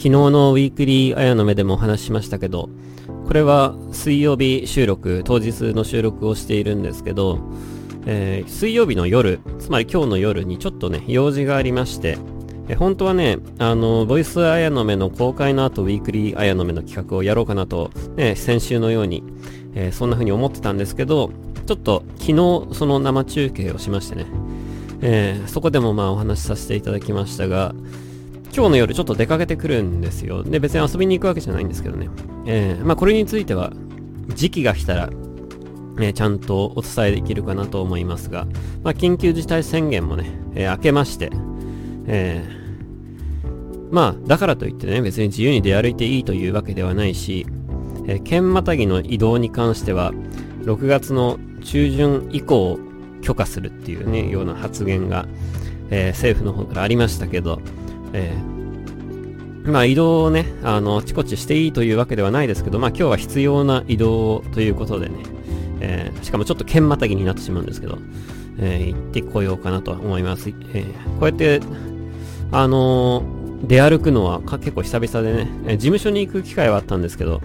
昨日のウィークリーあやの目でもお話ししましたけど、これは水曜日収録、当日の収録をしているんですけど、えー、水曜日の夜、つまり今日の夜にちょっとね、用事がありまして、え本当はね、あの、ボイスあやの目の公開の後、ウィークリーあやの目の企画をやろうかなと、ね、先週のように、えー、そんな風に思ってたんですけど、ちょっと昨日その生中継をしましてね、えー、そこでもまあお話しさせていただきましたが、今日の夜ちょっと出かけてくるんですよ。で、別に遊びに行くわけじゃないんですけどね。えー、まあこれについては、時期が来たら、ね、ちゃんとお伝えできるかなと思いますが、まあ緊急事態宣言もね、えー、明けまして、えー、まあだからといってね、別に自由に出歩いていいというわけではないし、えー、県またぎの移動に関しては、6月の中旬以降許可するっていうね、ような発言が、えー、政府の方からありましたけど、えー、まあ移動をね、あの、あちこちしていいというわけではないですけど、まあ今日は必要な移動ということでね、えー、しかもちょっと剣またぎになってしまうんですけど、えー、行ってこようかなと思います。えー、こうやって、あの、出歩くのは結構久々でね、え、事務所に行く機会はあったんですけど、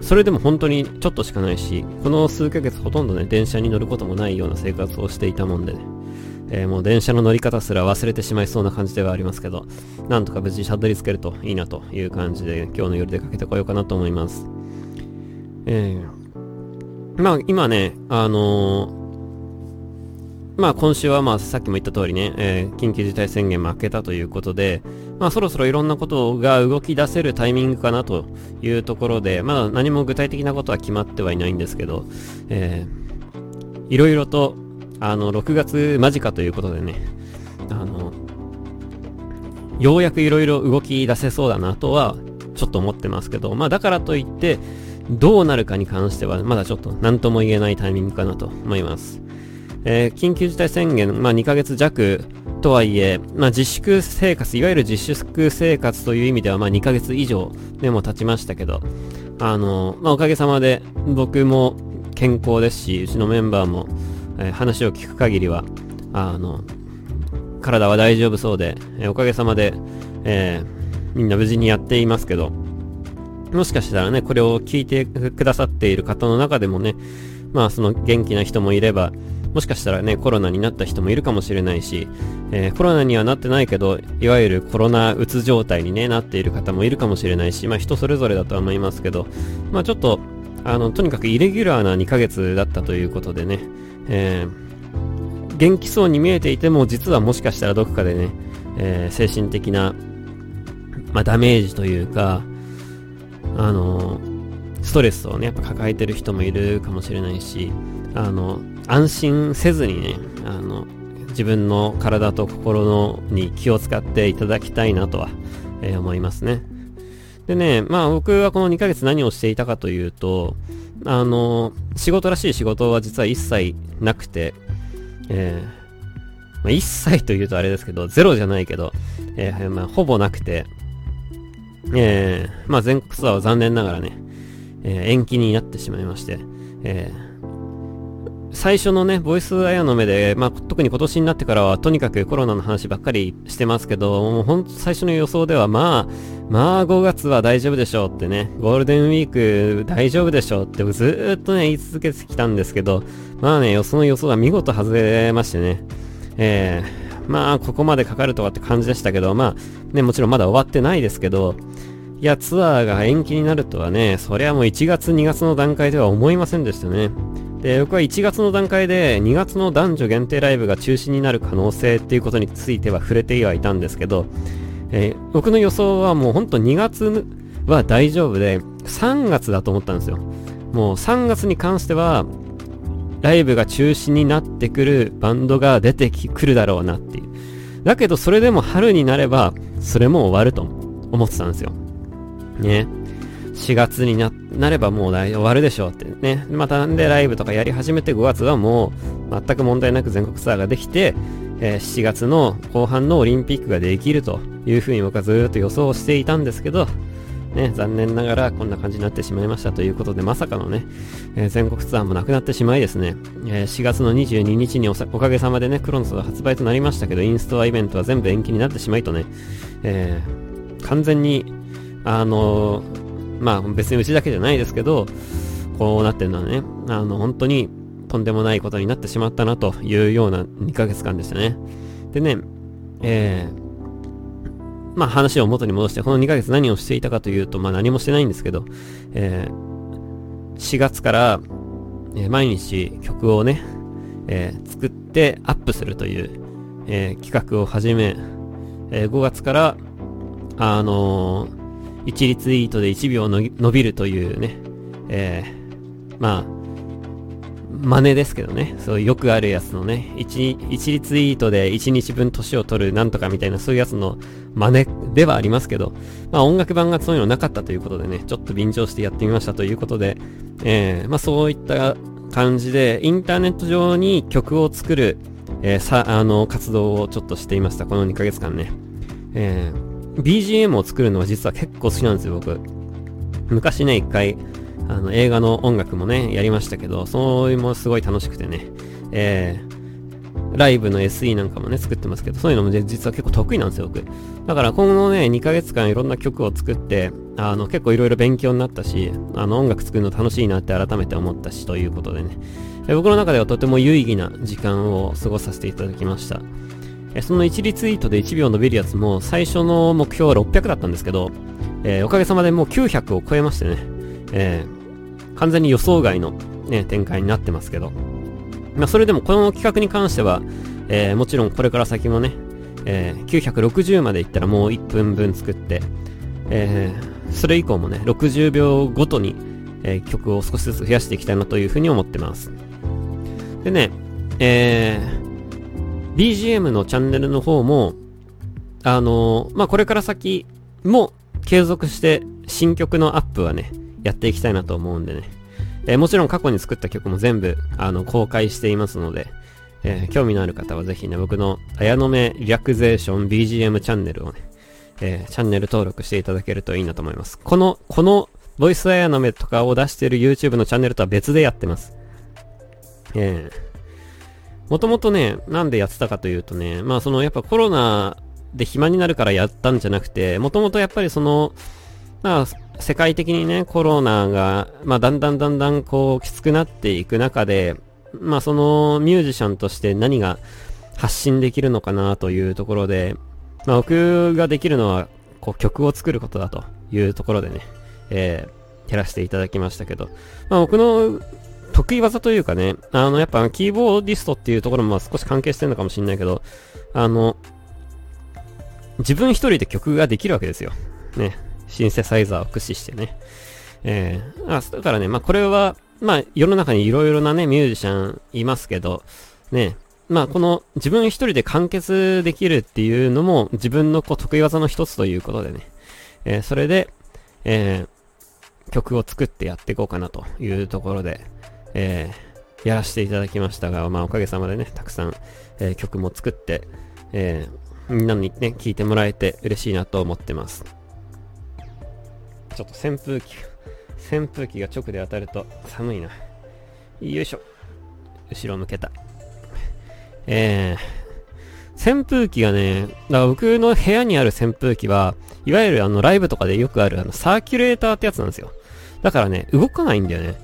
それでも本当にちょっとしかないし、この数ヶ月ほとんどね、電車に乗ることもないような生活をしていたもんでね、えー、もう電車の乗り方すら忘れてしまいそうな感じではありますけど、なんとか無事たどり着けるといいなという感じで、今日の夜出かけてこようかなと思います。えー、まあ今ね、あのーまあ今週はまあさっきも言った通りね、えー、緊急事態宣言も明けたということで、まあそろそろいろんなことが動き出せるタイミングかなというところで、まだ何も具体的なことは決まってはいないんですけど、えー、いろいろと、あの、6月間近ということでね、あの、ようやくいろいろ動き出せそうだなとは、ちょっと思ってますけど、まあだからといって、どうなるかに関しては、まだちょっと何とも言えないタイミングかなと思います。えー、緊急事態宣言、まあ2ヶ月弱とはいえ、まあ、自粛生活、いわゆる自粛生活という意味では、まあ、2ヶ月以上でも経ちましたけど、あの、まあ、おかげさまで僕も健康ですし、うちのメンバーも、えー、話を聞く限りは、あの、体は大丈夫そうで、えー、おかげさまで、えー、みんな無事にやっていますけど、もしかしたらね、これを聞いてくださっている方の中でもね、まあその元気な人もいれば、もしかしたらね、コロナになった人もいるかもしれないし、えー、コロナにはなってないけど、いわゆるコロナうつ状態にね、なっている方もいるかもしれないし、まあ人それぞれだとは思いますけど、まあちょっと、あの、とにかくイレギュラーな2ヶ月だったということでね、えー、元気そうに見えていても、実はもしかしたらどこかでね、えー、精神的な、まあダメージというか、あのストレスをね、やっぱ抱えてる人もいるかもしれないし、あの、安心せずにね、あの、自分の体と心のに気を使っていただきたいなとは、えー、思いますね。でね、まあ僕はこの2ヶ月何をしていたかというと、あの、仕事らしい仕事は実は一切なくて、えー、まあ、一切というとあれですけど、ゼロじゃないけど、えー、まあ、ほぼなくて、えー、まあ全国ツアーは残念ながらね、えー、延期になってしまいまして、えー、最初のね、ボイスアヤの目で、まあ、特に今年になってからは、とにかくコロナの話ばっかりしてますけど、もうほんと最初の予想では、まあ、まあ5月は大丈夫でしょうってね、ゴールデンウィーク大丈夫でしょうってずーっとね、言い続けてきたんですけど、まあね、その予想が見事外れましてね、えー、まあ、ここまでかかるとかって感じでしたけど、まあ、ね、もちろんまだ終わってないですけど、いや、ツアーが延期になるとはね、そりゃもう1月2月の段階では思いませんでしたね。で、僕は1月の段階で2月の男女限定ライブが中止になる可能性っていうことについては触れてはいたんですけど、えー、僕の予想はもうほんと2月は大丈夫で、3月だと思ったんですよ。もう3月に関しては、ライブが中止になってくるバンドが出てくるだろうなっていう。だけどそれでも春になれば、それも終わると思ってたんですよ。ね。4月になればもう終わるでしょうってね。またなんでライブとかやり始めて5月はもう全く問題なく全国ツアーができて、え、7月の後半のオリンピックができるというふうに僕はずっと予想していたんですけど、ね、残念ながらこんな感じになってしまいましたということで、まさかのね、えー、全国ツアーもなくなってしまいですね、えー、4月の22日におかげさまでね、クロノスが発売となりましたけど、インストアイベントは全部延期になってしまいとね、えー、完全にあの、まあ別にうちだけじゃないですけど、こうなってるのはね、あの、本当にとんでもないことになってしまったなというような2ヶ月間でしたね。でね、えー、まあ話を元に戻して、この2ヶ月何をしていたかというと、まあ何もしてないんですけど、えー、4月から、えー、毎日曲をね、えー、作ってアップするという、えー、企画を始め、えー、5月から、あのー、1リツイートで1秒の伸びるというね、えー、まあ、真似ですけどね。そう、よくあるやつのね、1、1リツイートで1日分年を取るなんとかみたいなそういうやつの真似ではありますけど、まあ音楽版がそういうのなかったということでね、ちょっと便乗してやってみましたということで、えー、まあそういった感じで、インターネット上に曲を作る、えー、さ、あの、活動をちょっとしていました。この2ヶ月間ね。えー、BGM を作るのは実は結構好きなんですよ、僕。昔ね、一回、あの、映画の音楽もね、やりましたけど、そういうもすごい楽しくてね、えー、ライブの SE なんかもね、作ってますけど、そういうのも、ね、実は結構得意なんですよ、僕。だから今後ね、2ヶ月間いろんな曲を作って、あの、結構いろいろ勉強になったし、あの、音楽作るの楽しいなって改めて思ったし、ということでね、え僕の中ではとても有意義な時間を過ごさせていただきました。えその1リツイートで1秒伸びるやつも、最初の目標は600だったんですけど、えー、おかげさまでもう900を超えましてね、えー、完全に予想外の、ね、展開になってますけど、まあ、それでもこの企画に関しては、えー、もちろんこれから先もね、えー、960までいったらもう1分分作って、えー、それ以降もね、60秒ごとに、えー、曲を少しずつ増やしていきたいなというふうに思ってます。でね、えー、BGM のチャンネルの方も、あのー、まあ、これから先も継続して新曲のアップはね、やっていきたいなと思うんでね。えー、もちろん過去に作った曲も全部、あの、公開していますので、えー、興味のある方はぜひね、僕の、綾野目リラクゼーション BGM チャンネルをね、えー、チャンネル登録していただけるといいなと思います。この、この、ボイス綾野目とかを出している YouTube のチャンネルとは別でやってます。えー、もともとね、なんでやってたかというとね、まあそのやっぱコロナで暇になるからやったんじゃなくて、もともとやっぱりその、まあ、世界的にね、コロナが、まあ、だんだんだんだんこう、きつくなっていく中で、まあ、そのミュージシャンとして何が発信できるのかなというところで、まあ、僕ができるのは、こう、曲を作ることだというところでね、えー、やらせていただきましたけど、まあ、僕の得意技というかね、あの、やっぱキーボーディストっていうところも少し関係してるのかもしれないけど、あの、自分一人で曲ができるわけですよ。ね。シンセサイザーを駆使してね。えー、あ、だからね、まあこれは、まあ世の中にいろいろなね、ミュージシャンいますけど、ね、まあこの自分一人で完結できるっていうのも自分のこう得意技の一つということでね、えー、それで、えー、曲を作ってやっていこうかなというところで、えー、やらせていただきましたが、まあおかげさまでね、たくさん、えー、曲も作って、えー、みんなにね、聴いてもらえて嬉しいなと思ってます。ちょっと扇風機、扇風機が直で当たると寒いな。よいしょ。後ろ向けた。えー、扇風機がね、だから僕の部屋にある扇風機は、いわゆるあのライブとかでよくあるあのサーキュレーターってやつなんですよ。だからね、動かないんだよね。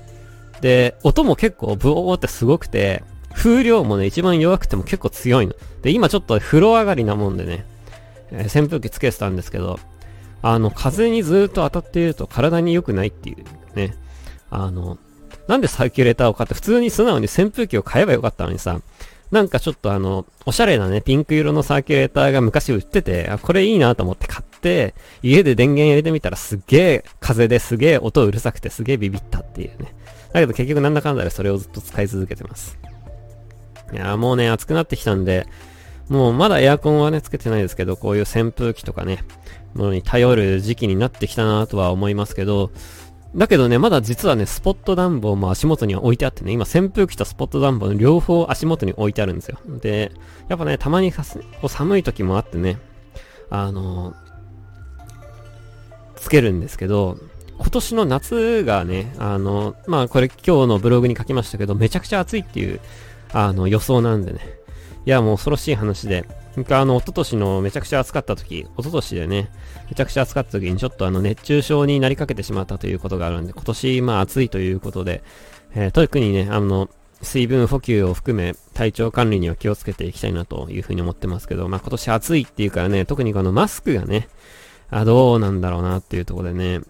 で、音も結構ブオーってすごくて、風量もね、一番弱くても結構強いの。で、今ちょっと風呂上がりなもんでね、えー、扇風機つけてたんですけど、あの、風にずっと当たっていると体に良くないっていうね。あの、なんでサーキュレーターを買って普通に素直に扇風機を買えばよかったのにさ、なんかちょっとあの、おしゃれなね、ピンク色のサーキュレーターが昔売ってて、あ、これいいなと思って買って、家で電源入れてみたらすっげえ風ですげえ音うるさくてすげえビビったっていうね。だけど結局なんだかんだでそれをずっと使い続けてます。いやもうね、暑くなってきたんで、もうまだエアコンはね、つけてないですけど、こういう扇風機とかね、ものに頼る時期になってきたなとは思いますけど、だけどね、まだ実はね、スポット暖房も足元には置いてあってね、今扇風機とスポット暖房の両方足元に置いてあるんですよ。で、やっぱね、たまにこう寒い時もあってね、あの、つけるんですけど、今年の夏がね、あの、まあこれ今日のブログに書きましたけど、めちゃくちゃ暑いっていう、あの、予想なんでね。いや、もう恐ろしい話で、あの、一昨年のめちゃくちゃ暑かった時、一昨年でね、めちゃくちゃ暑かった時にちょっとあの熱中症になりかけてしまったということがあるんで、今年まあ暑いということで、えー、特にね、あの、水分補給を含め体調管理には気をつけていきたいなというふうに思ってますけど、まあ今年暑いっていうからね、特にこのマスクがね、あ、どうなんだろうなっていうところでね、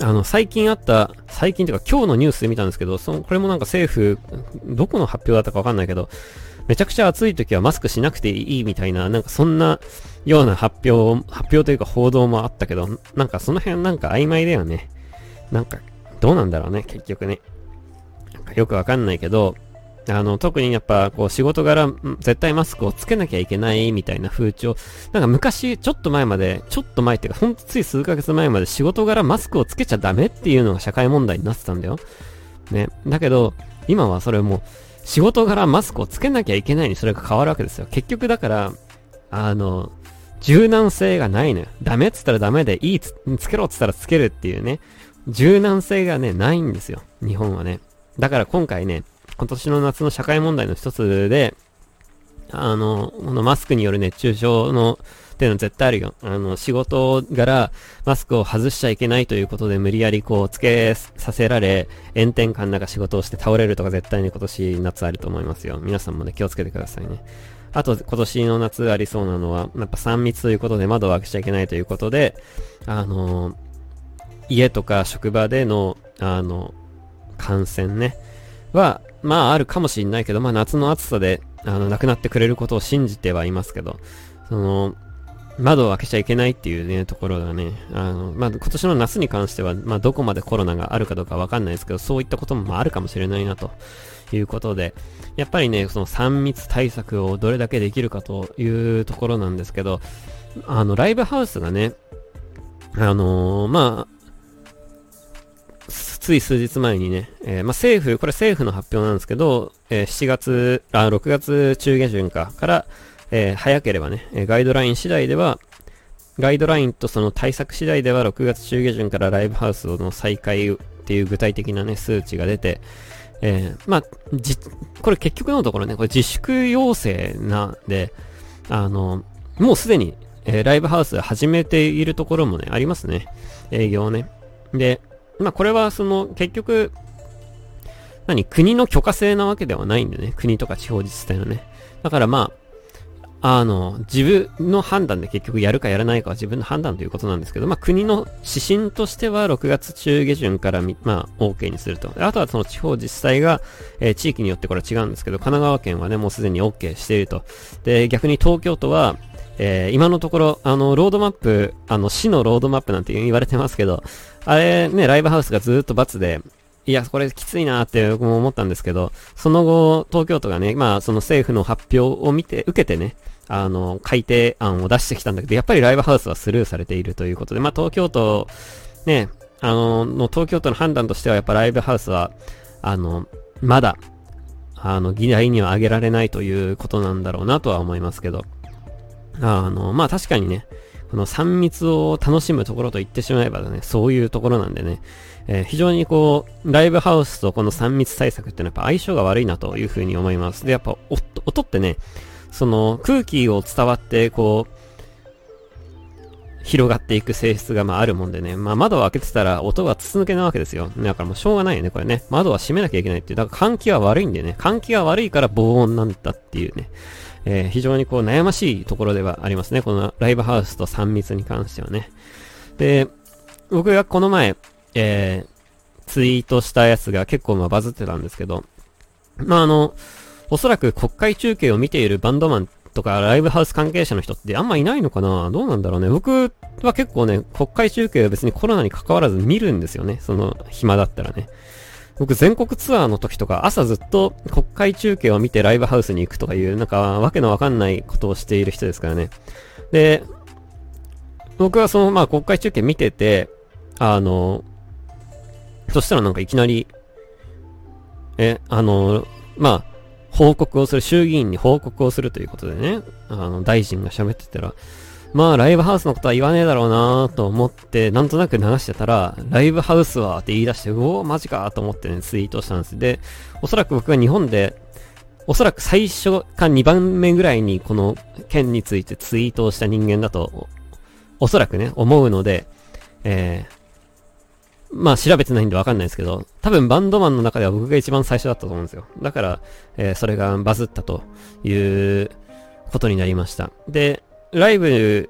あの、最近あった、最近というか今日のニュースで見たんですけど、その、これもなんか政府、どこの発表だったかわかんないけど、めちゃくちゃ暑い時はマスクしなくていいみたいな、なんかそんなような発表、発表というか報道もあったけど、なんかその辺なんか曖昧だよね。なんか、どうなんだろうね、結局ね。なんかよくわかんないけど、あの、特にやっぱ、こう、仕事柄、絶対マスクをつけなきゃいけないみたいな風潮。なんか昔、ちょっと前まで、ちょっと前っていうか、ほんとつい数ヶ月前まで仕事柄マスクをつけちゃダメっていうのが社会問題になってたんだよ。ね。だけど、今はそれもう、仕事柄マスクをつけなきゃいけないにそれが変わるわけですよ。結局だから、あの、柔軟性がないのよ。ダメっつったらダメで、いいつ、つけろっつったらつけるっていうね。柔軟性がね、ないんですよ。日本はね。だから今回ね、今年の夏の社会問題の一つで、あの、このマスクによる熱中症の、っていうのは絶対あるよ。あの、仕事柄、マスクを外しちゃいけないということで無理やりこう、つけさせられ、炎天下の中仕事をして倒れるとか絶対に今年夏あると思いますよ。皆さんもね、気をつけてくださいね。あと、今年の夏ありそうなのは、やっぱ3密ということで窓を開けちゃいけないということで、あの家とか職場での、あの、感染ね、は、まああるかもしんないけど、まあ夏の暑さで、あの、亡くなってくれることを信じてはいますけど、その、窓を開けちゃいけないっていうね、ところがね、あの、まあ、今年の夏に関しては、まあ、どこまでコロナがあるかどうかわかんないですけど、そういったこともあるかもしれないな、ということで、やっぱりね、その3密対策をどれだけできるかというところなんですけど、あの、ライブハウスがね、あのー、まあ、つい数日前にね、えー、まあ、政府、これ政府の発表なんですけど、えー、7月、あ、6月中下旬か、から、えー、早ければね、えガイドライン次第では、ガイドラインとその対策次第では6月中下旬からライブハウスの再開っていう具体的なね、数値が出て、えー、まあ、じ、これ結局のところね、これ自粛要請なんで、あの、もうすでに、えー、ライブハウス始めているところもね、ありますね。営業ね。で、まあこれはその結局、何国の許可制なわけではないんでね。国とか地方自治体のね。だからまあ、あの、自分の判断で結局やるかやらないかは自分の判断ということなんですけど、まあ国の指針としては6月中下旬からまあ OK にすると。あとはその地方自治体が、えー、地域によってこれは違うんですけど、神奈川県はね、もうすでに OK していると。で、逆に東京都は、えー、今のところ、あの、ロードマップ、あの、市のロードマップなんて言われてますけど、あれね、ライブハウスがずっと罰で、いや、これきついなって僕も思ったんですけど、その後、東京都がね、まあ、その政府の発表を見て、受けてね、あの、改定案を出してきたんだけど、やっぱりライブハウスはスルーされているということで、まあ、東京都、ね、あの、の東京都の判断としては、やっぱライブハウスは、あの、まだ、あの、議題には挙げられないということなんだろうなとは思いますけど。あの、まあ確かにね、この3密を楽しむところと言ってしまえばね、そういうところなんでね、えー、非常にこう、ライブハウスとこの3密対策ってのはやっぱ相性が悪いなというふうに思います。で、やっぱ音ってね、その空気を伝わってこう、広がっていく性質がまああるもんでね、まあ窓を開けてたら音が筒抜けなわけですよ。だからもうしょうがないよね、これね。窓は閉めなきゃいけないっていう。だから換気は悪いんでね、換気が悪いから防音なんだっていうね。えー、非常にこう悩ましいところではありますね。このライブハウスと3密に関してはね。で、僕がこの前、えー、ツイートしたやつが結構まあバズってたんですけど、まああの、おそらく国会中継を見ているバンドマンとかライブハウス関係者の人ってあんまいないのかな？どうなんだろうね？僕は結構ね、国会中継は別にコロナに関わらず見るんですよね。その暇だったらね。僕全国ツアーの時とか朝ずっと国会中継を見てライブハウスに行くとかいう、なんかわけのわかんないことをしている人ですからね。で、僕はそのまあ国会中継見てて、あの、そしたらなんかいきなり、え、あの、まあ、報告をする、衆議院に報告をするということでね、あの、大臣が喋ってたら、まあ、ライブハウスのことは言わねえだろうなと思って、なんとなく流してたら、ライブハウスはって言い出して、うおマジかと思ってね、ツイートしたんです。で、おそらく僕が日本で、おそらく最初か2番目ぐらいにこの件についてツイートをした人間だと、おそらくね、思うので、えー、まあ調べてないんでわかんないですけど、多分バンドマンの中では僕が一番最初だったと思うんですよ。だから、えー、それがバズったということになりました。で、ライブ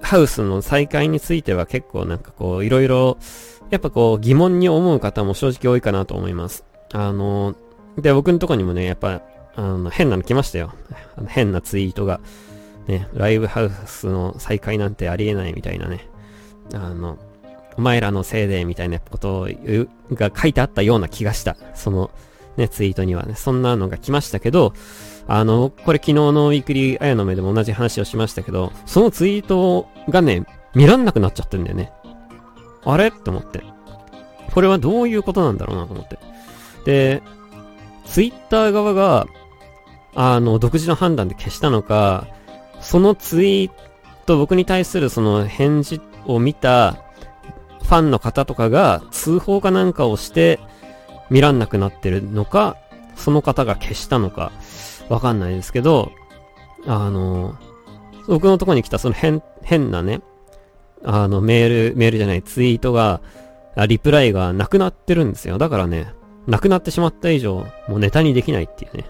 ハウスの再開については結構なんかこう、いろいろ、やっぱこう疑問に思う方も正直多いかなと思います。あの、で、僕のとこにもね、やっぱ、あの、変なの来ましたよ。変なツイートが。ね、ライブハウスの再開なんてありえないみたいなね。あの、お前らのせいでみたいなことを言う、が書いてあったような気がした。その、ね、ツイートにはね、そんなのが来ましたけど、あの、これ昨日のウィークリーあやの目でも同じ話をしましたけど、そのツイートがね、見らんなくなっちゃってんだよね。あれ？って思って。これはどういうことなんだろうなと思って。で、ツイッター側が、あの、独自の判断で消したのか、そのツイート、僕に対するその返事を見たファンの方とかが通報かなんかをして見らんなくなってるのか、その方が消したのか、わかんないですけど、あの、僕のとこに来たその変、変なね、あの、メール、メールじゃない、ツイートが、リプライがなくなってるんですよ。だからね、なくなってしまった以上、もうネタにできないっていうね、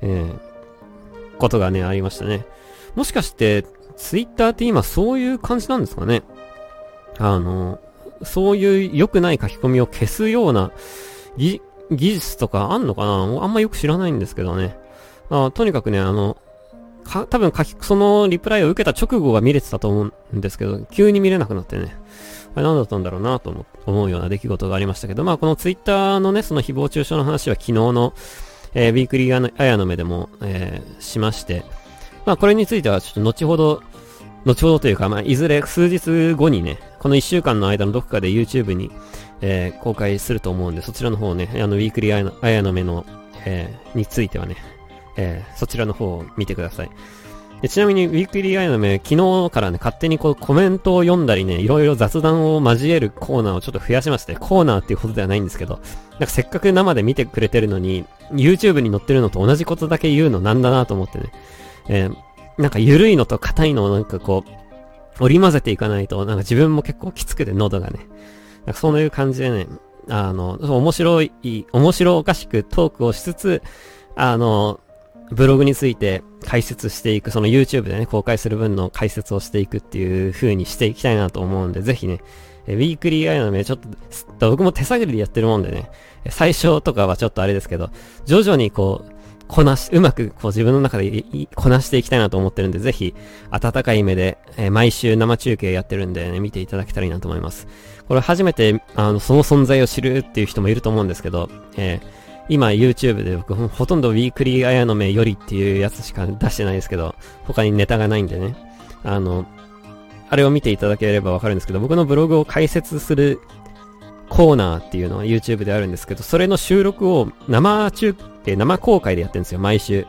えー、ことがね、ありましたね。もしかして、ツイッターって今そういう感じなんですかね？あの、そういう良くない書き込みを消すような技術とかあんのかな？あんまよく知らないんですけどね。あとにかくね、あの、か、多分書き、そのリプライを受けた直後は見れてたと思うんですけど、急に見れなくなってね、あれ何だったんだろうなと思うような出来事がありましたけど、まあこのツイッターのね、その誹謗中傷の話は昨日の、えー、ウィークリーあやの目でも、えー、しまして、まあこれについてはちょっと後ほど、後ほどというか、まあいずれ数日後にね、この1週間の間のどこかで YouTube に、えー、公開すると思うんで、そちらの方ね、あの、ウィークリーあやの目の、えー、についてはね、えー、そちらの方を見てください。でちなみに、ウィークリーアイの目、昨日からね、勝手にこうコメントを読んだりね、いろいろ雑談を交えるコーナーをちょっと増やしまして、コーナーっていうことではないんですけど、なんかせっかく生で見てくれてるのに、YouTube に載ってるのと同じことだけ言うのなんだなと思ってね、えー、なんか緩いのと硬いのをなんかこう、織り混ぜていかないと、なんか自分も結構きつくて喉がね、なんかそういう感じでね、あの、面白い、面白おかしくトークをしつつ、あの、ブログについて解説していく、その YouTube でね、公開する分の解説をしていくっていう風にしていきたいなと思うんで、ぜひね、えウィークリーアイの目、ちょっと、僕も手探りでやってるもんでね、最初とかはちょっとあれですけど、徐々にこう、こなし、うまくこう自分の中でこなしていきたいなと思ってるんで、ぜひ、温かい目で、えー、毎週生中継やってるんで、ね、見ていただけたらいいなと思います。これ初めて、あの、その存在を知るっていう人もいると思うんですけど、えー今 YouTube で僕ほとんどウィークリーあやの目よりっていうやつしか出してないですけど、他にネタがないんでね。あの、あれを見ていただければわかるんですけど、僕のブログを解説するコーナーっていうのは YouTube であるんですけど、それの収録を生中継、生公開でやってるんですよ、毎週。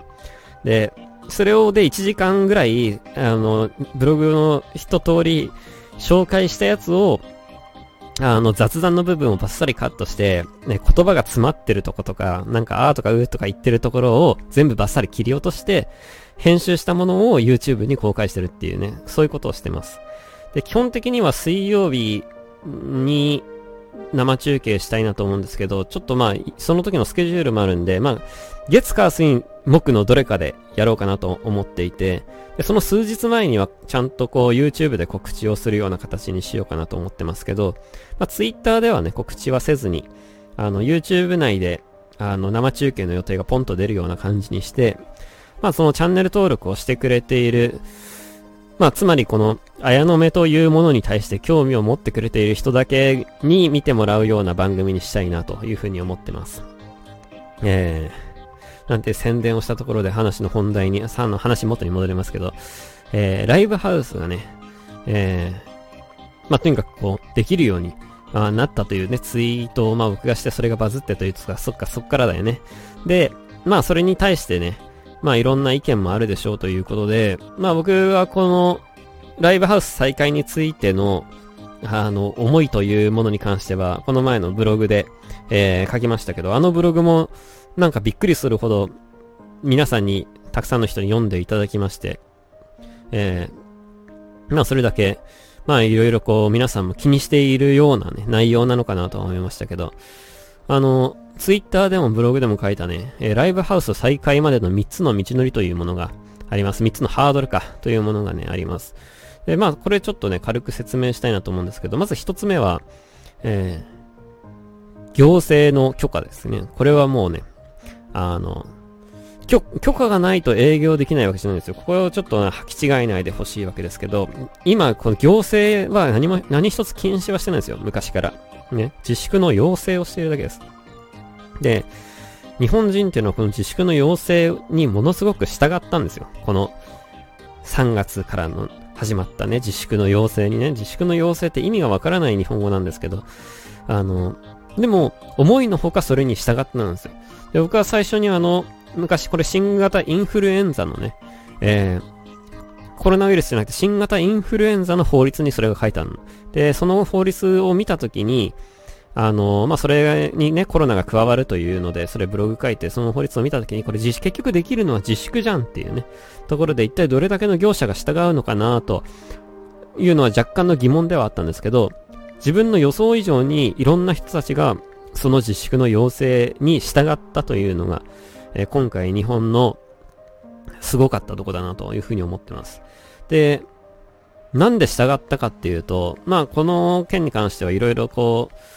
で、それをで1時間ぐらい、あの、ブログの一通り紹介したやつをあの、雑談の部分をバッサリカットして、ね、言葉が詰まってるとことか、なんか、あーとかうーとか言ってるところを全部バッサリ切り落として、編集したものを YouTube に公開してるっていうね、そういうことをしてます。で、基本的には水曜日に生中継したいなと思うんですけど、ちょっとまあ、その時のスケジュールもあるんで、まあ、月火水木のどれかでやろうかなと思っていて、でその数日前にはちゃんとこう YouTube で告知をするような形にしようかなと思ってますけど、まあ、Twitter ではね、告知はせずに、あの、YouTube 内で、あの、生中継の予定がポンと出るような感じにして、まあ、そのチャンネル登録をしてくれている、まあ、つまりこの、綾の目というものに対して興味を持ってくれている人だけに見てもらうような番組にしたいなというふうに思ってます。えー、なんて宣伝をしたところで話の本題に、さの話元に戻りますけど、えー、ライブハウスがね、えー、まあ、とにかくこう、できるように、あなったというね、ツイートをまあ僕がしてそれがバズってというか、そっかそっからだよね。で、まあそれに対してね、まあいろんな意見もあるでしょうということで、まあ僕はこのライブハウス再開についての、あの、思いというものに関しては、この前のブログで、えー、書きましたけど、あのブログも、なんかびっくりするほど、皆さんに、たくさんの人に読んでいただきまして、えー、まあそれだけ、まあいろいろこう皆さんも気にしているようなね、内容なのかなと思いましたけど、あの、ツイッターでもブログでも書いたね、えー、ライブハウス再開までの3つの道のりというものがあります。3つのハードルかというものがね、あります。で、まあこれちょっとね、軽く説明したいなと思うんですけど、まず1つ目は、えー、行政の許可ですね。これはもうね、あの、許可がないと営業できないわけじゃないんですよ。ここをちょっと履き違えないでほしいわけですけど、今、この行政は何も、何一つ禁止はしてないんですよ。昔から。ね。自粛の要請をしているだけです。で、日本人っていうのはこの自粛の要請にものすごく従ったんですよ。この3月からの始まったね、自粛の要請にね、自粛の要請って意味がわからない日本語なんですけど、あの、でも、思いのほかそれに従ってなんですよ。で、僕は最初にあの、昔これ新型インフルエンザのね、えー、コロナウイルスじゃなくて新型インフルエンザの法律にそれが書いてあるの。で、その法律を見たときに、あのまあ、それにね、コロナが加わるというので、それブログ書いて、その法律を見たときに、これ結局できるのは自粛じゃんっていうね、ところで一体どれだけの業者が従うのかなというのは若干の疑問ではあったんですけど、自分の予想以上にいろんな人たちがその自粛の要請に従ったというのが、えー、今回日本のすごかったとこだなというふうに思ってます。で、なんで従ったかっていうと、まあこの件に関してはいろいろこう、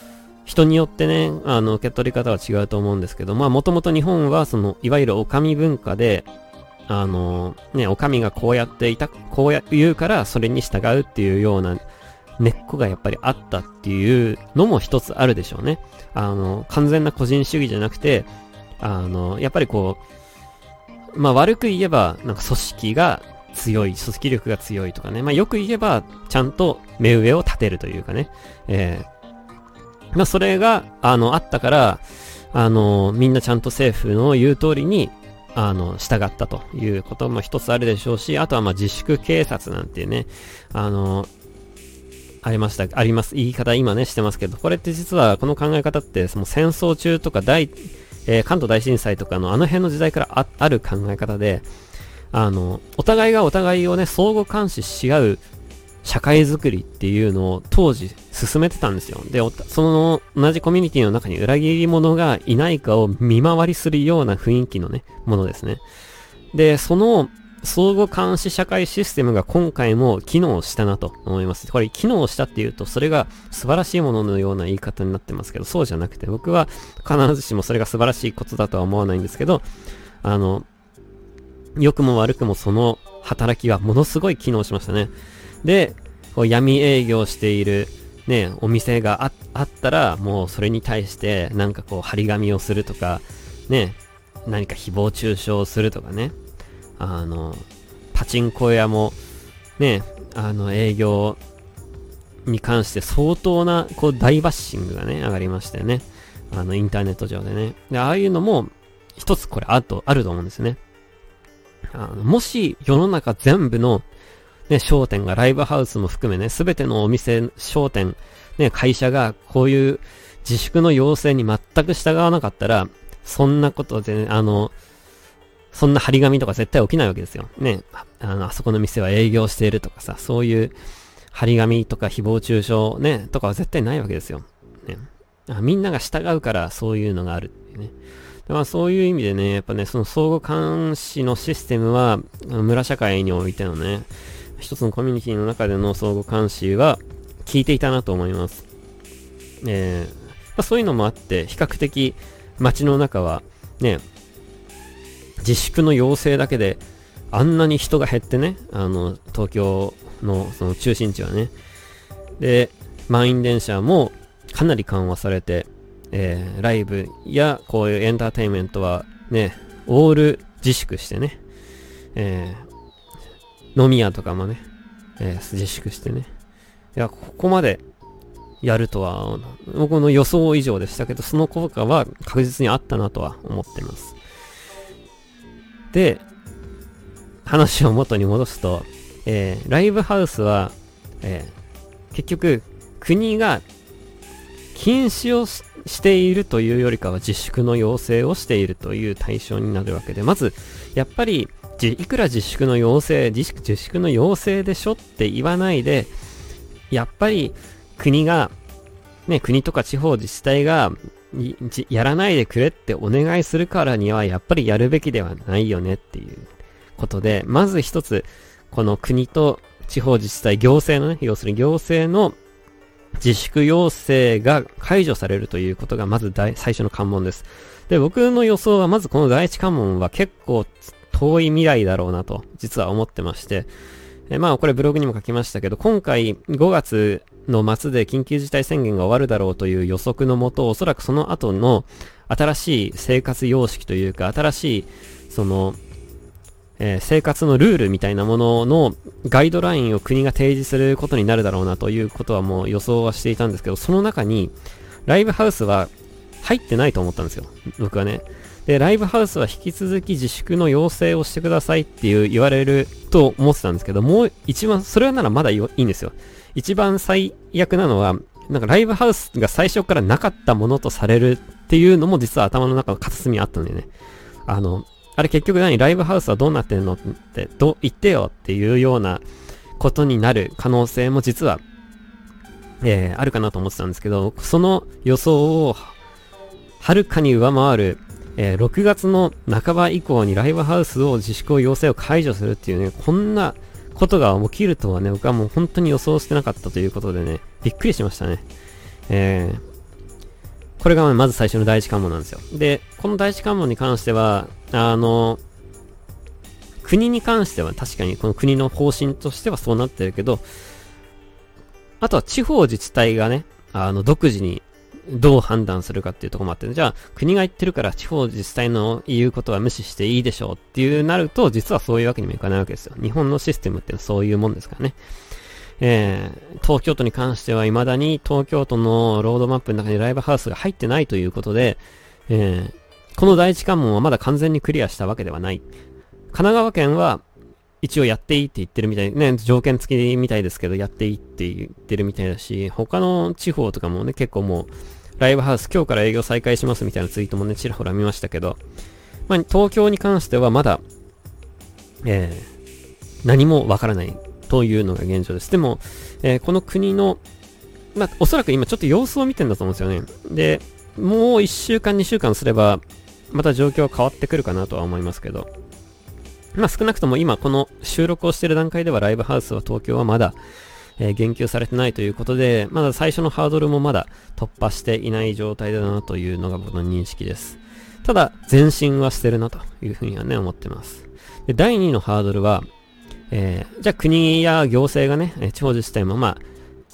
人によってね、あの、受け取り方は違うと思うんですけど、まあもともと日本はその、いわゆるお上文化で、あの、ね、お上がこうやっていた、こうや言うからそれに従うっていうような根っこがやっぱりあったっていうのも一つあるでしょうね。あの、完全な個人主義じゃなくて、あの、やっぱりこう、まあ悪く言えば、なんか組織が強い、組織力が強いとかね。まあよく言えば、ちゃんと目上を立てるというかね。えー、まあそれが、あの、あったから、あの、みんなちゃんと政府の言う通りに、あの、従ったということも一つあるでしょうし、あとはま自粛警察なんていうね、あの、ありました、あります。言い方今ね、してますけど、これって実はこの考え方って、その戦争中とか大、えー、関東大震災とかのあの辺の時代からあある考え方で、あの、お互いがお互いをね、相互監視し合う社会づくりっていうのを当時進めてたんですよ。で、その同じコミュニティの中に裏切り者がいないかを見回りするような雰囲気のね、ものですね。で、その相互監視社会システムが今回も機能したなと思います。これ機能したっていうと、それが素晴らしいもののような言い方になってますけど、そうじゃなくて、僕は必ずしもそれが素晴らしいことだとは思わないんですけど、あの、良くも悪くもその働きはものすごい機能しましたね。で、こう闇営業しているね、お店がああったら、もうそれに対してなんかこう張り紙をするとか、ね、何か誹謗中傷をするとかね、あの、パチンコ屋も、ね、あの、営業に関して相当な、こう、大バッシングがね、上がりましたよね。あの、インターネット上でね。で、ああいうのも、一つこれ、あと、あると思うんですね。あの、もし、世の中全部の、ね、商店が、ライブハウスも含めね、すべてのお店、商店、ね、会社が、こういう自粛の要請に全く従わなかったら、そんなことでね、あの、そんな張り紙とか絶対起きないわけですよ。ね。あの、あそこの店は営業しているとかさ、そういう張り紙とか誹謗中傷ね、とかは絶対ないわけですよ。ね。みんなが従うからそういうのがあるっていうね。でまあそういう意味でね、やっぱね、その相互監視のシステムは、村社会においてのね、一つのコミュニティの中での相互監視は効いていたなと思います。えー、まあ、そういうのもあって、比較的街の中はね、自粛の要請だけで、あんなに人が減ってね、あの、東京のその中心地はね。で、満員電車もかなり緩和されて、えー、ライブやこういうエンターテインメントはね、オール自粛してね、えー、飲み屋とかもね、えー、自粛してね。いや、ここまでやるとは、僕の予想以上でしたけど、その効果は確実にあったなとは思ってます。で、話を元に戻すと、えー、ライブハウスは、えー、結局、国が禁止をしているというよりかは自粛の要請をしているという対象になるわけで、まず、やっぱり、じいくら自粛の要請、自粛自粛の要請でしょって言わないで、やっぱり国が、ね、国とか地方自治体が、やらないでくれってお願いするからには、やっぱりやるべきではないよねっていうことで、まず一つ、この国と地方自治体、行政のね、要するに行政の自粛要請が解除されるということがまず最初の関門です。で、僕の予想はまずこの第一関門は結構遠い未来だろうなと、実は思ってまして、えまあこれブログにも書きましたけど、今回5月の末で緊急事態宣言が終わるだろうという予測のもと、おそらくその後の新しい生活様式というか、新しい、その、えー、生活のルールみたいなもののガイドラインを国が提示することになるだろうなということはもう予想はしていたんですけど、その中に、ライブハウスは入ってないと思ったんですよ。僕はね。で、ライブハウスは引き続き自粛の要請をしてくださいっていう言われると思ってたんですけど、もう一番、それはならまだいいんですよ。一番最悪なのは、なんかライブハウスが最初からなかったものとされるっていうのも実は頭の中の片隅にあったんでね。あの、あれ結局何？ライブハウスはどうなってんのって、ど、言ってよっていうようなことになる可能性も実は、えー、あるかなと思ってたんですけど、その予想をはるかに上回る、えー、6月の半ば以降にライブハウスを自粛を要請を解除するっていうね、こんなことが起きるとはね、僕はもう本当に予想してなかったということでね、びっくりしましたね。えー、これがまず最初の第一関門なんですよ。で、この第一関門に関しては、あの、国に関しては確かにこの国の方針としてはそうなってるけど、あとは地方自治体がね、あの、独自にどう判断するかっていうとこもあって、ねじゃあ国が言ってるから地方自治体の言うことは無視していいでしょうっていうなると、実はそういうわけにもいかないわけですよ。日本のシステムってそういうもんですからね。えー、東京都に関しては未だに東京都のロードマップの中にライブハウスが入ってないということで、えー、この第一関門はまだ完全にクリアしたわけではない。神奈川県は一応やっていいって言ってるみたい、ね、条件付きみたいですけど、やっていいって言ってるみたいだし、他の地方とかもね、結構もう、ライブハウス今日から営業再開しますみたいなツイートもね、ちらほら見ましたけど、まあ、東京に関してはまだ、えー、何もわからないというのが現状です。でも、えー、この国の、まあ、おそらく今ちょっと様子を見てんだと思うんですよね。で、もう1週間、2週間すれば、また状況は変わってくるかなとは思いますけど、まあ少なくとも今この収録をしている段階ではライブハウスは東京はまだ、えー、言及されてないということで、まだ最初のハードルもまだ突破していない状態だなというのが僕の認識です。ただ、前進はしてるなというふうにはね、思ってます。で、第2のハードルは、えー、じゃあ国や行政がね、地方自治体もまあ、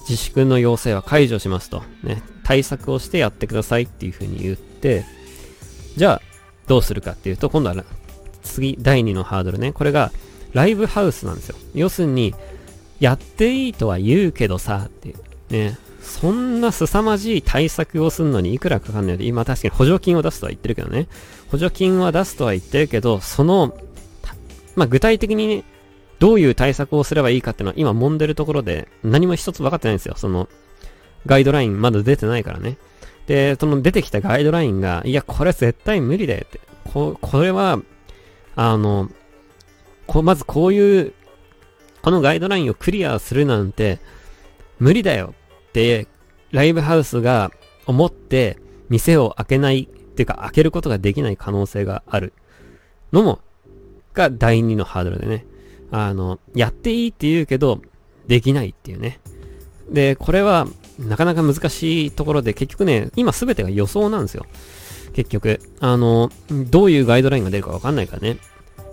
自粛の要請は解除しますと、ね、対策をしてやってくださいっていうふうに言って、じゃあ、どうするかっていうと、今度は次、第2のハードルね、これが、ライブハウスなんですよ。要するに、やっていいとは言うけどさ、っていう。ね、そんな凄まじい対策をするのにいくらかかんないで、今確かに補助金を出すとは言ってるけどね。補助金は出すとは言ってるけど、その、まあ、具体的にね、どういう対策をすればいいかっていうのは今揉んでるところで何も一つ分かってないんですよ。その、ガイドラインまだ出てないからね。で、その出てきたガイドラインが、いや、これ絶対無理だよって。こ、これは、あの、こ、まずこういう、このガイドラインをクリアするなんて、無理だよって、ライブハウスが思って、店を開けない、っていうか開けることができない可能性があるのも、が第2のハードルでね。あの、やっていいって言うけど、できないっていうね。で、これは、なかなか難しいところで、結局ね、今すべてが予想なんですよ。結局。あの、どういうガイドラインが出るかわかんないからね。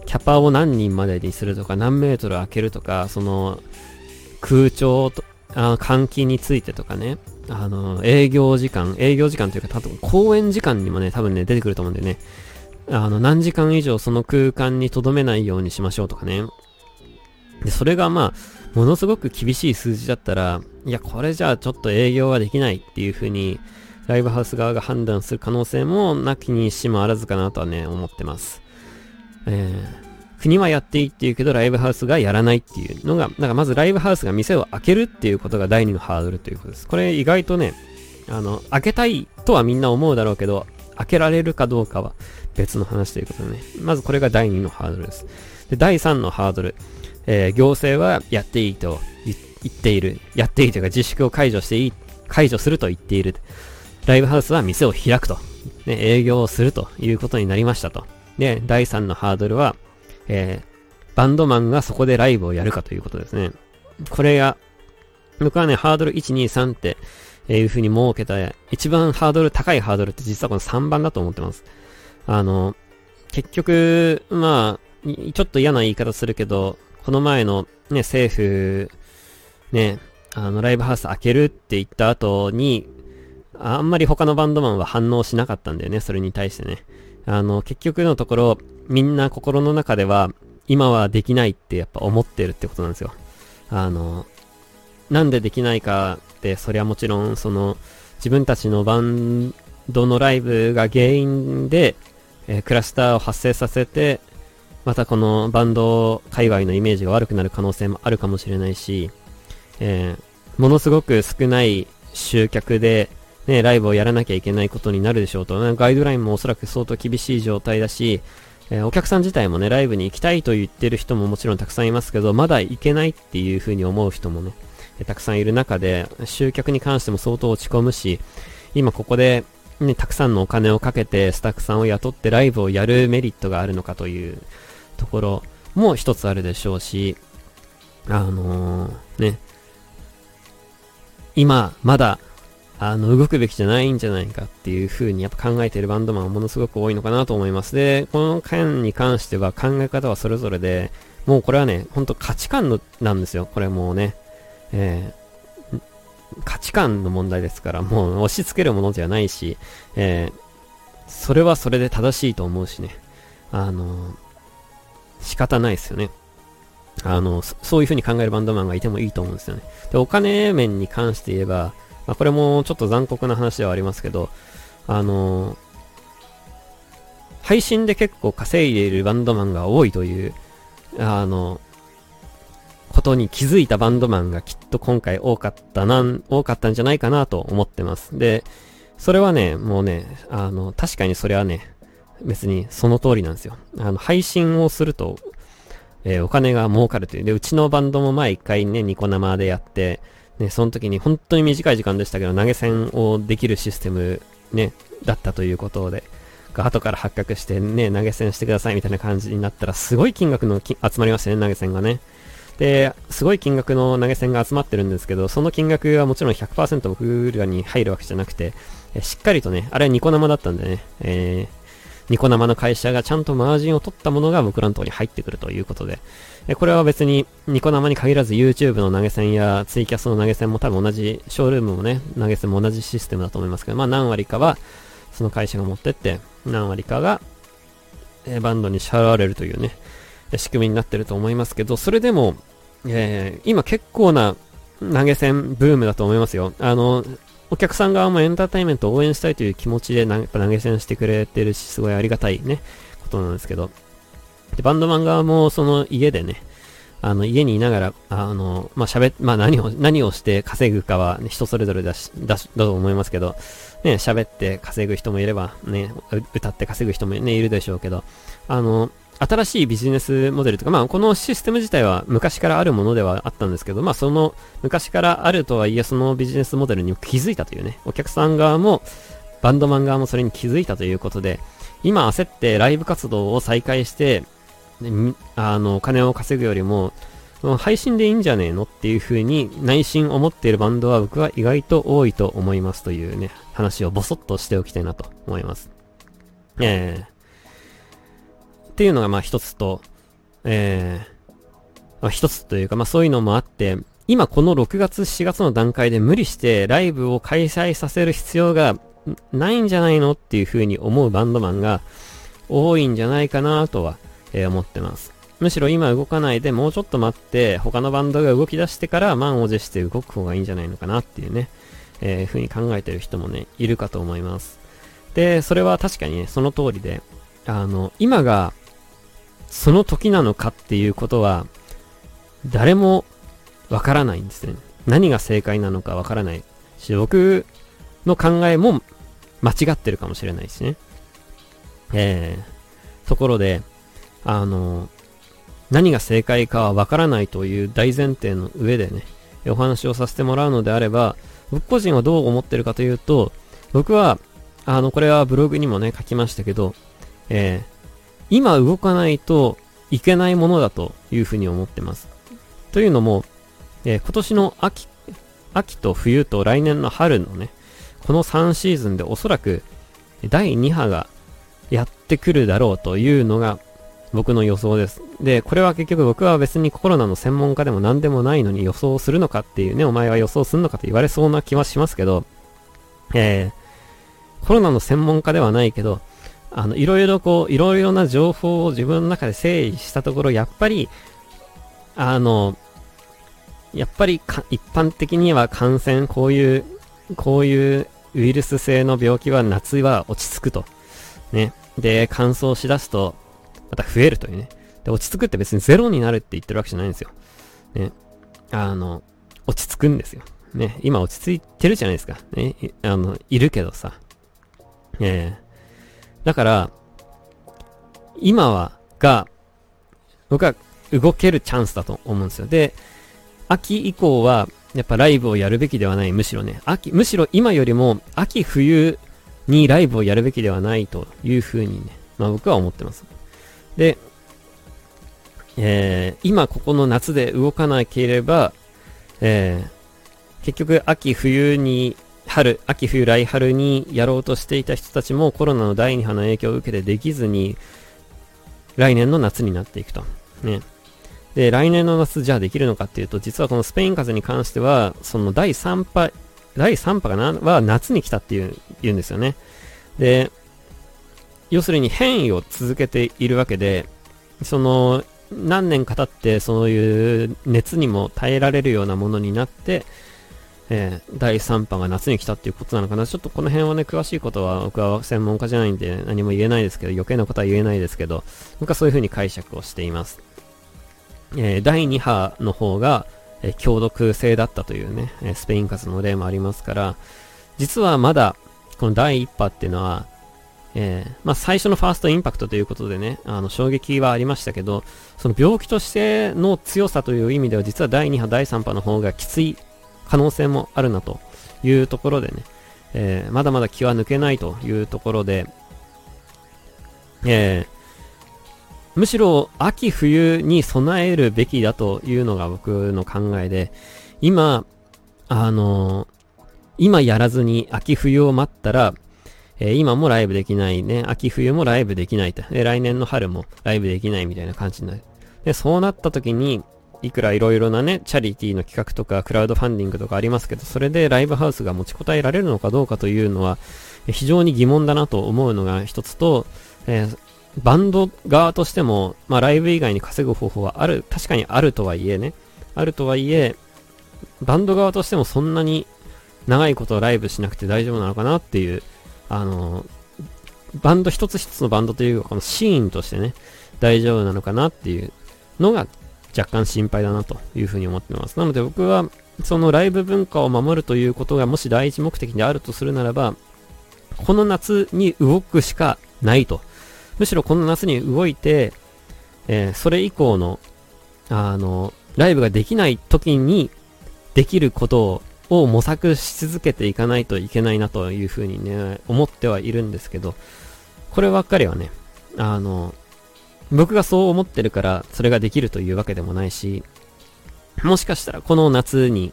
キャパを何人までにするとか、何メートル開けるとか、その、空調と、あ換気についてとかね。あの、営業時間、営業時間というか、多分、公演時間にもね、多分ね、出てくると思うんでね。あの、何時間以上その空間に留めないようにしましょうとかね。で、それがまあ、ものすごく厳しい数字だったら、いや、これじゃあちょっと営業はできないっていう風に、ライブハウス側が判断する可能性もなきにしもあらずかなとはね、思ってます。えー、国はやっていいって言うけど、ライブハウスがやらないっていうのが、なんかまずライブハウスが店を開けるっていうことが第二のハードルということです。これ意外とね、あの、開けたいとはみんな思うだろうけど、開けられるかどうかは別の話ということでね。まずこれが第2のハードルです。で、第3のハードル。えー、行政はやっていいと言っている。やっていいというか自粛を解除していい、解除すると言っている。ライブハウスは店を開くと。ね、営業をするということになりましたと。で、第3のハードルは、えー、バンドマンがそこでライブをやるかということですね。これが、僕はね、ハードル1、2、3って、えいう風に設けた、一番ハードル、高いハードルって実はこの3番だと思ってます。あの、結局、まあ、ちょっと嫌な言い方するけど、この前のね、政府、ね、あの、ライブハウス開けるって言った後に、あんまり他のバンドマンは反応しなかったんだよね、それに対してね。あの、結局のところ、みんな心の中では、今はできないってやっぱ思ってるってことなんですよ。あの、なんでできないかって、そりゃもちろん、その、自分たちのバンドのライブが原因で、えー、クラスターを発生させて、またこのバンド界隈のイメージが悪くなる可能性もあるかもしれないし、えー、ものすごく少ない集客で、ね、ライブをやらなきゃいけないことになるでしょうと、ガイドラインもおそらく相当厳しい状態だし、えー、お客さん自体もね、ライブに行きたいと言ってる人ももちろんたくさんいますけど、まだ行けないっていう風に思う人もね、たくさんいる中で、集客に関しても相当落ち込むし、今ここで、ね、たくさんのお金をかけてスタッフさんを雇ってライブをやるメリットがあるのかというところも一つあるでしょうし、あのー、ね、今、まだあの、動くべきじゃないんじゃないかっていう風にやっぱ考えているバンドマンはものすごく多いのかなと思います。で、この件に関しては考え方はそれぞれで、もうこれはね、ほんと価値観のなんですよ。これもうね、えー、価値観の問題ですから、もう押し付けるものじゃないし、えー、それはそれで正しいと思うしね。あの仕方ないですよね。あの、そういう風に考えるバンドマンがいてもいいと思うんですよね。で、お金面に関して言えば、まあ、これもちょっと残酷な話ではありますけど、あのー、配信で結構稼いでいるバンドマンが多いという、あの、ことに気づいたバンドマンがきっと今回多かったなん、多かったんじゃないかなと思ってます。で、それはね、もうね、あの、確かにそれはね、別にその通りなんですよ。あの、配信をすると、えー、お金が儲かるという。で、うちのバンドも前一回ね、ニコ生でやって、ね、その時に本当に短い時間でしたけど、投げ銭をできるシステム、ね、だったということで、後から発覚してね、投げ銭してくださいみたいな感じになったら、すごい金額の集まりましたね、投げ銭がね。で、すごい金額の投げ銭が集まってるんですけど、その金額はもちろん100%僕らに入るわけじゃなくて、しっかりとね、あれはニコ生だったんでね、えー、ニコ生の会社がちゃんとマージンを取ったものが僕らのとこに入ってくるということで、これは別にニコ生に限らず YouTube の投げ銭やツイキャスの投げ銭も多分同じ、ショールームもね、投げ銭も同じシステムだと思いますけど、まあ何割かはその会社が持ってって、何割かが、えバンドに支払われるというね、仕組みになってると思いますけど、それでも、えー、今結構な投げ銭ブームだと思いますよ。あの、お客さん側もエンターテインメントを応援したいという気持ちで投げ銭してくれてるし、すごいありがたいね、ことなんですけど。で、バンドマン側もその家でね、あの、家にいながら、あの、まあ、喋、まあ、何を、何をして稼ぐかは、ね、人それぞれだし、だし、だと思いますけど、ね、喋って稼ぐ人もいれば、ね、歌って稼ぐ人もね、いるでしょうけど、あの、新しいビジネスモデルとか、まあ、このシステム自体は昔からあるものではあったんですけど、まあ、その昔からあるとはいえ、そのビジネスモデルに気づいたというね、お客さん側も、バンドマン側もそれに気づいたということで、今焦ってライブ活動を再開して、あの、金を稼ぐよりも、配信でいいんじゃねえのっていう風に内心思っているバンドは僕は意外と多いと思いますというね、話をボソッとしておきたいなと思います。えー、っていうのがまあ一つと、えー、まあ一つというかまあそういうのもあって、今この6月4月の段階で無理してライブを開催させる必要がないんじゃないのっていう風に思うバンドマンが多いんじゃないかなとは、え、思ってます。むしろ今動かないでもうちょっと待って他のバンドが動き出してから満を持して動く方がいいんじゃないのかなっていうね、えー、風に考えてる人もね、いるかと思います。で、それは確かにね、その通りで、あの、今がその時なのかっていうことは、誰もわからないんですね。何が正解なのかわからないし、僕、の考えも間違ってるかもしれないしね。えー、ところで、あの、何が正解かはわからないという大前提の上でね、お話をさせてもらうのであれば、僕個人はどう思ってるかというと、僕は、あの、これはブログにもね、書きましたけど、えー、今動かないといけないものだというふうに思ってます。というのも、えー、今年の秋、秋と冬と来年の春のね、この3シーズンでおそらく第2波がやってくるだろうというのが僕の予想です。で、これは結局僕は別にコロナの専門家でも何でもないのに予想するのかっていうね、お前は予想するのかと言われそうな気はしますけど、えー、コロナの専門家ではないけど、あの、いろいろこう、いろいろな情報を自分の中で整理したところ、やっぱり、あの、やっぱり一般的には感染、こういう、こういうウイルス性の病気は夏は落ち着くと。ね。で、乾燥しだすと、また増えるというね。で、落ち着くって別にゼロになるって言ってるわけじゃないんですよ。ね。あの、落ち着くんですよ。ね。今落ち着いてるじゃないですか。ね。あの、いるけどさ。えー、だから、今は、が、僕は動けるチャンスだと思うんですよ。で、秋以降は、やっぱライブをやるべきではない。むしろね、秋、むしろ今よりも、秋冬にライブをやるべきではないというふうにね、まあ僕は思ってます。で、えー、今ここの夏で動かなければ、えー、結局秋冬に、春、秋冬来春にやろうとしていた人たちもコロナの第2波の影響を受けてできずに、来年の夏になっていくと。ね。で、来年の夏じゃあできるのかっていうと、実はこのスペイン風邪に関しては、その第3波、第3波かな？は夏に来たっていう、言うんですよね。で、要するに変異を続けているわけで、その、何年か経ってそういう熱にも耐えられるようなものになって、えー、第3波が夏に来たっていうことなのかな。ちょっとこの辺はね、詳しいことは僕は専門家じゃないんで何も言えないですけど、余計なことは言えないですけど、僕はそういう風に解釈をしています。えー、第2波の方が、えー、強毒性だったというね、えスペイン風邪の例もありますから、実はまだ、この第1波っていうのは、えー、まあ、最初のファーストインパクトということでね、あの、衝撃はありましたけど、その病気としての強さという意味では、実は第2波、第3波の方がきつい可能性もあるなというところでね、えー、まだまだ気は抜けないというところで、えー、むしろ秋冬に備えるべきだというのが僕の考えで、今、あの今やらずに秋冬を待ったら、えー、今もライブできないね、秋冬もライブできないと。で、来年の春もライブできないみたいな感じになる。で、そうなった時に、いくらいろいろなね、チャリティーの企画とか、クラウドファンディングとかありますけど、それでライブハウスが持ちこたえられるのかどうかというのは、非常に疑問だなと思うのが一つと、えー、バンド側としても、まあライブ以外に稼ぐ方法はある、確かにあるとはいえね、あるとはいえ、バンド側としてもそんなに長いことライブしなくて大丈夫なのかなっていうあの、バンド一つ一つのバンドというか、このシーンとしてね、大丈夫なのかなっていうのが若干心配だなというふうに思ってます。なので僕は、そのライブ文化を守るということがもし第一目的であるとするならば、この夏に動くしかないと。むしろこの夏に動いて、えー、それ以降の、あの、ライブができない時にできることをを模索し続けていかないといけないなというふうにね、思ってはいるんですけど、こればっかりはね、あの、僕がそう思ってるからそれができるというわけでもないし、もしかしたらこの夏に、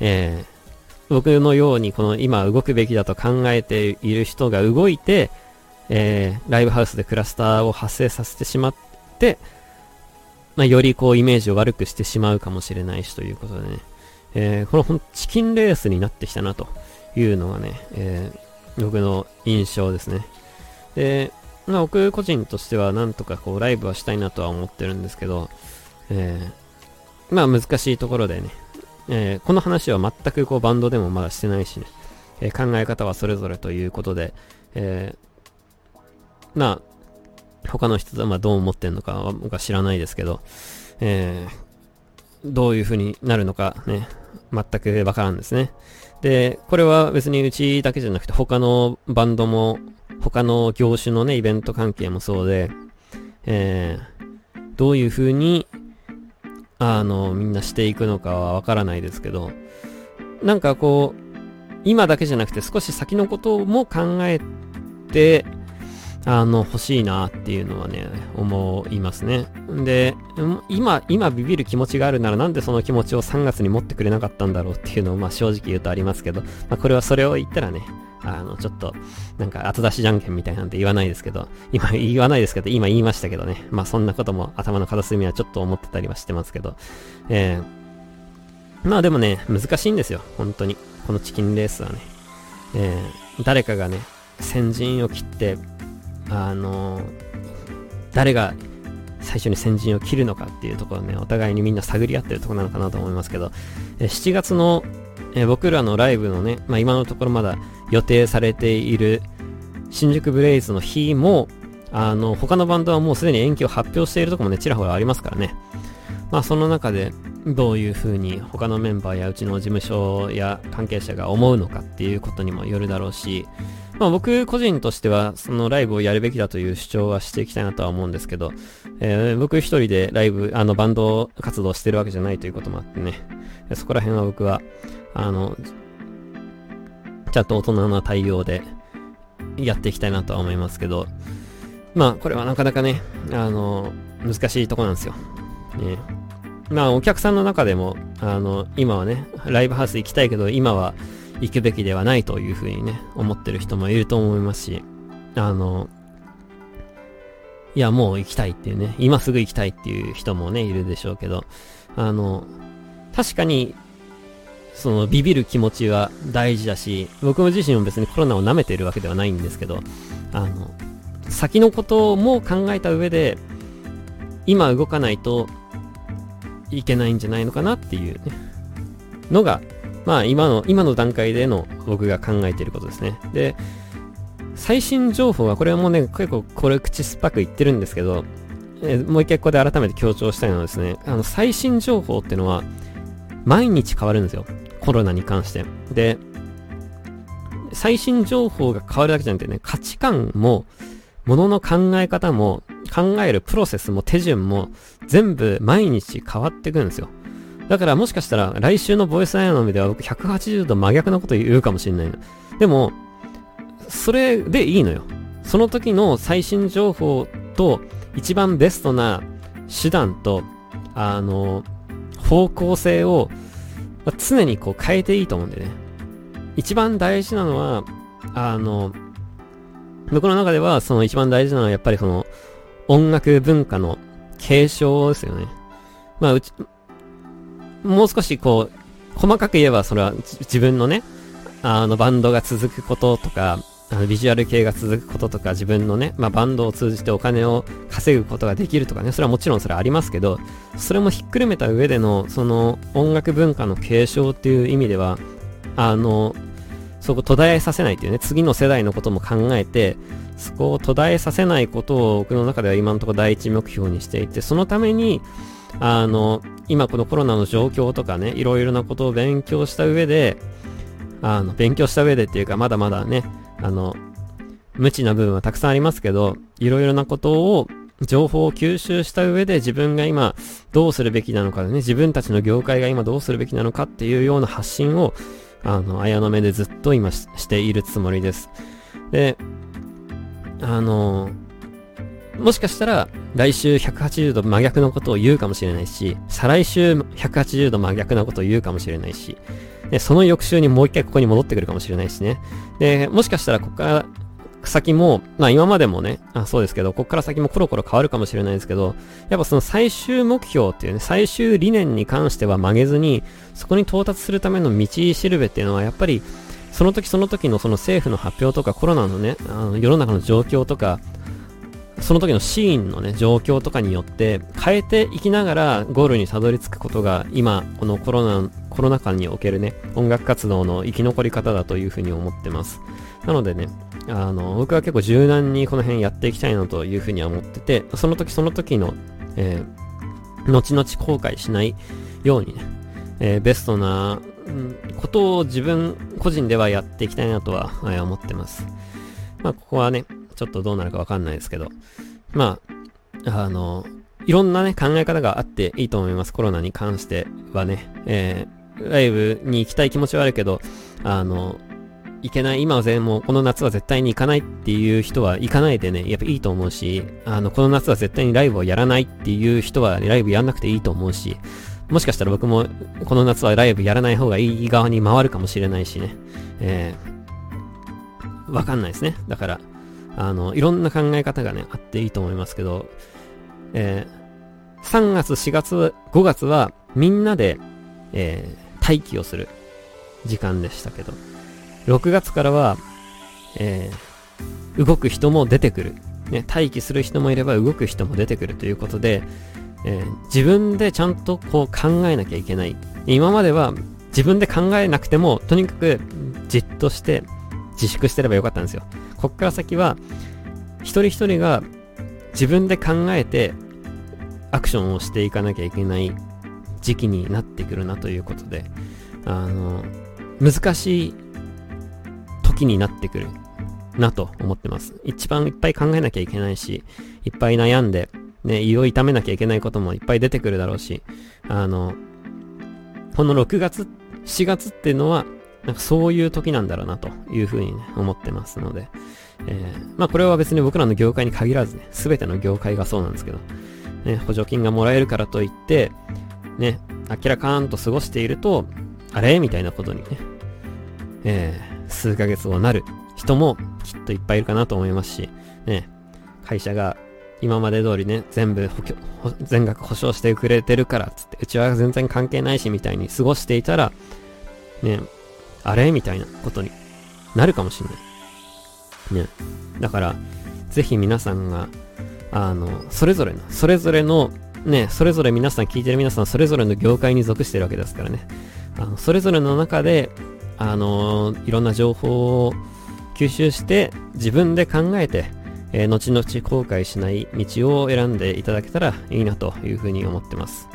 えー、僕のようにこの今動くべきだと考えている人が動いて、えー、ライブハウスでクラスターを発生させてしまって、まあ、よりこうイメージを悪くしてしまうかもしれないしということでね、えー、このチキンレースになってきたなというのがね、えー、僕の印象ですね。で、まあ、僕個人としてはなんとかこうライブはしたいなとは思ってるんですけど、えー、まあ難しいところでね、えー、この話は全くこうバンドでもまだしてないしね、えー、考え方はそれぞれということで、えー、まあ、他の人はまあどう思ってんのかは僕は知らないですけど、えー、どういう風になるのかね、全くわからんですね。で、これは別にうちだけじゃなくて他のバンドも、他の業種のね、イベント関係もそうで、えー、どういう風に、あの、みんなしていくのかはわからないですけど、なんかこう、今だけじゃなくて少し先のことも考えて、あの、欲しいなっていうのはね、思いますね。で、今、今ビビる気持ちがあるならなんでその気持ちを3月に持ってくれなかったんだろうっていうのを、まあ正直言うとありますけど、まあこれはそれを言ったらね、あの、ちょっと、なんか後出しじゃんけんみたいなんて言わないですけど、今言わないですけど、今言いましたけどね。まあそんなことも頭の片隅にはちょっと思ってたりはしてますけど、えー、まあでもね、難しいんですよ。本当に。このチキンレースはね。えー、誰かがね、先陣を切って、あの、誰が最初に先陣を切るのかっていうところね、お互いにみんな探り合ってるところなのかなと思いますけど、え7月の、え僕らのライブのね、まあ、今のところまだ予定されている新宿ブレイズの日も、あの、他のバンドはもうすでに延期を発表しているところもね、ちらほらありますからね。まあその中でどういう風に他のメンバーやうちの事務所や関係者が思うのかっていうことにもよるだろうし、まあ僕個人としてはそのライブをやるべきだという主張はしていきたいなとは思うんですけど、えー、僕一人でライブ、あのバンド活動してるわけじゃないということもあってね、そこら辺は僕は、あの、ちゃんと大人な対応でやっていきたいなとは思いますけど、まあこれはなかなかね、あの、難しいとこなんですよ。ね。まあお客さんの中でも、あの、今はね、ライブハウス行きたいけど、今は行くべきではないというふうにね、思ってる人もいると思いますし、あの、いや、もう行きたいっていうね、今すぐ行きたいっていう人もね、いるでしょうけど、あの、確かに、その、ビビる気持ちは大事だし、僕も自身も別にコロナを舐めてるわけではないんですけど、あの、先のことも考えた上で、今動かないといけないんじゃないのかなっていうね、のが、まあ今の、今の段階での僕が考えていることですね。で、最新情報は、これはもうね、結構これ口酸っぱく言ってるんですけど、えー、もう一回ここで改めて強調したいのはですね、あの、最新情報ってのは、毎日変わるんですよ。コロナに関して。で、最新情報が変わるだけじゃなくてね、価値観も、ものの考え方も、考えるプロセスも手順も全部毎日変わってくるんですよ。だからもしかしたら来週のボイスアイアの目では僕180度真逆なこと言うかもしれないの。でも、それでいいのよ。その時の最新情報と一番ベストな手段と、あの、方向性を常にこう変えていいと思うんでね。一番大事なのは、あの、僕の中ではその一番大事なのはやっぱりその音楽文化の継承ですよね。まあうち、もう少しこう、細かく言えばそれは自分のね、あのバンドが続くこととか、あのビジュアル系が続くこととか、自分のね、まあバンドを通じてお金を稼ぐことができるとかね、それはもちろんそれはありますけど、それもひっくるめた上での、その音楽文化の継承っていう意味では、あの、そこ途絶えさせないっていうね、次の世代のことも考えて、そこを途絶えさせないことを僕の中では今のところ第一目標にしていて、そのために、あの、今このコロナの状況とかね、いろいろなことを勉強した上で、あの、勉強した上でっていうか、まだまだね、あの、無知な部分はたくさんありますけど、いろいろなことを、情報を吸収した上で自分が今どうするべきなのかね、自分たちの業界が今どうするべきなのかっていうような発信をあの、綾の目でずっと今しているつもりです。で、あの、もしかしたら来週180度真逆のことを言うかもしれないし、再来週180度真逆なことを言うかもしれないし、で、その翌週にもう一回ここに戻ってくるかもしれないしね。で、もしかしたらここから先も、まあ今までもね、あそうですけど、こっから先もコロコロ変わるかもしれないですけど、やっぱその最終目標っていうね、最終理念に関しては曲げずに、そこに到達するための道しるべっていうのは、やっぱり、その時その時のその政府の発表とかコロナのね、あの世の中の状況とか、その時のシーンのね、状況とかによって変えていきながらゴールにたどり着くことが今、このコロナ、コロナ禍におけるね、音楽活動の生き残り方だというふうに思ってます。なのでね、あの、僕は結構柔軟にこの辺やっていきたいなというふうには思ってて、その時その時の、えー、後々後悔しないようにね、えー、ベストな、ことを自分個人ではやっていきたいなとは、え、思ってます。まあ、ここはね、ちょっとどうなるかわかんないですけど、まあ、あの、いろんなね、考え方があっていいと思います。コロナに関してはね。えー、ライブに行きたい気持ちはあるけど、あの、行けない、今は全もうこの夏は絶対に行かないっていう人は行かないでね、やっぱいいと思うし、あの、この夏は絶対にライブをやらないっていう人はライブやんなくていいと思うし、もしかしたら僕もこの夏はライブやらない方がいい側に回るかもしれないしね。えー、わかんないですね。だから、あの、いろんな考え方がね、あっていいと思いますけど、えー、3月、4月、5月はみんなで、えー、待機をする時間でしたけど、6月からは、えー、動く人も出てくる。ね、待機する人もいれば動く人も出てくるということで、えー、自分でちゃんとこう考えなきゃいけない。今までは自分で考えなくても、とにかくじっとして自粛してればよかったんですよ。こっから先は、一人一人が自分で考えてアクションをしていかなきゃいけない時期になってくるなということで、あの、難しい時になってくるなと思ってます。一番いっぱい考えなきゃいけないし、いっぱい悩んで、ね、胃を痛めなきゃいけないこともいっぱい出てくるだろうし、あの、この6月、4月っていうのは、なんかそういう時なんだろうなというふうにね、思ってますので、えー、まあこれは別に僕らの業界に限らずね、すべての業界がそうなんですけど、ね、補助金がもらえるからといって、ね、明らかんと過ごしていると、あれ？みたいなことにね、えー、数ヶ月後なる人もきっといっぱいいるかなと思いますし、ね、会社が今まで通りね、全部補強全額保証してくれてるからつって、うちは全然関係ないしみたいに過ごしていたら、ね、あれ？みたいなことになるかもしれない。ね。だから、ぜひ皆さんが、あの、それぞれの、それぞれの、ね、それぞれ皆さん聞いてる皆さんそれぞれの業界に属してるわけですからね。あのそれぞれの中で、あのいろんな情報を吸収して自分で考えて、えー、後々後悔しない道を選んでいただけたらいいなというふうに思ってます。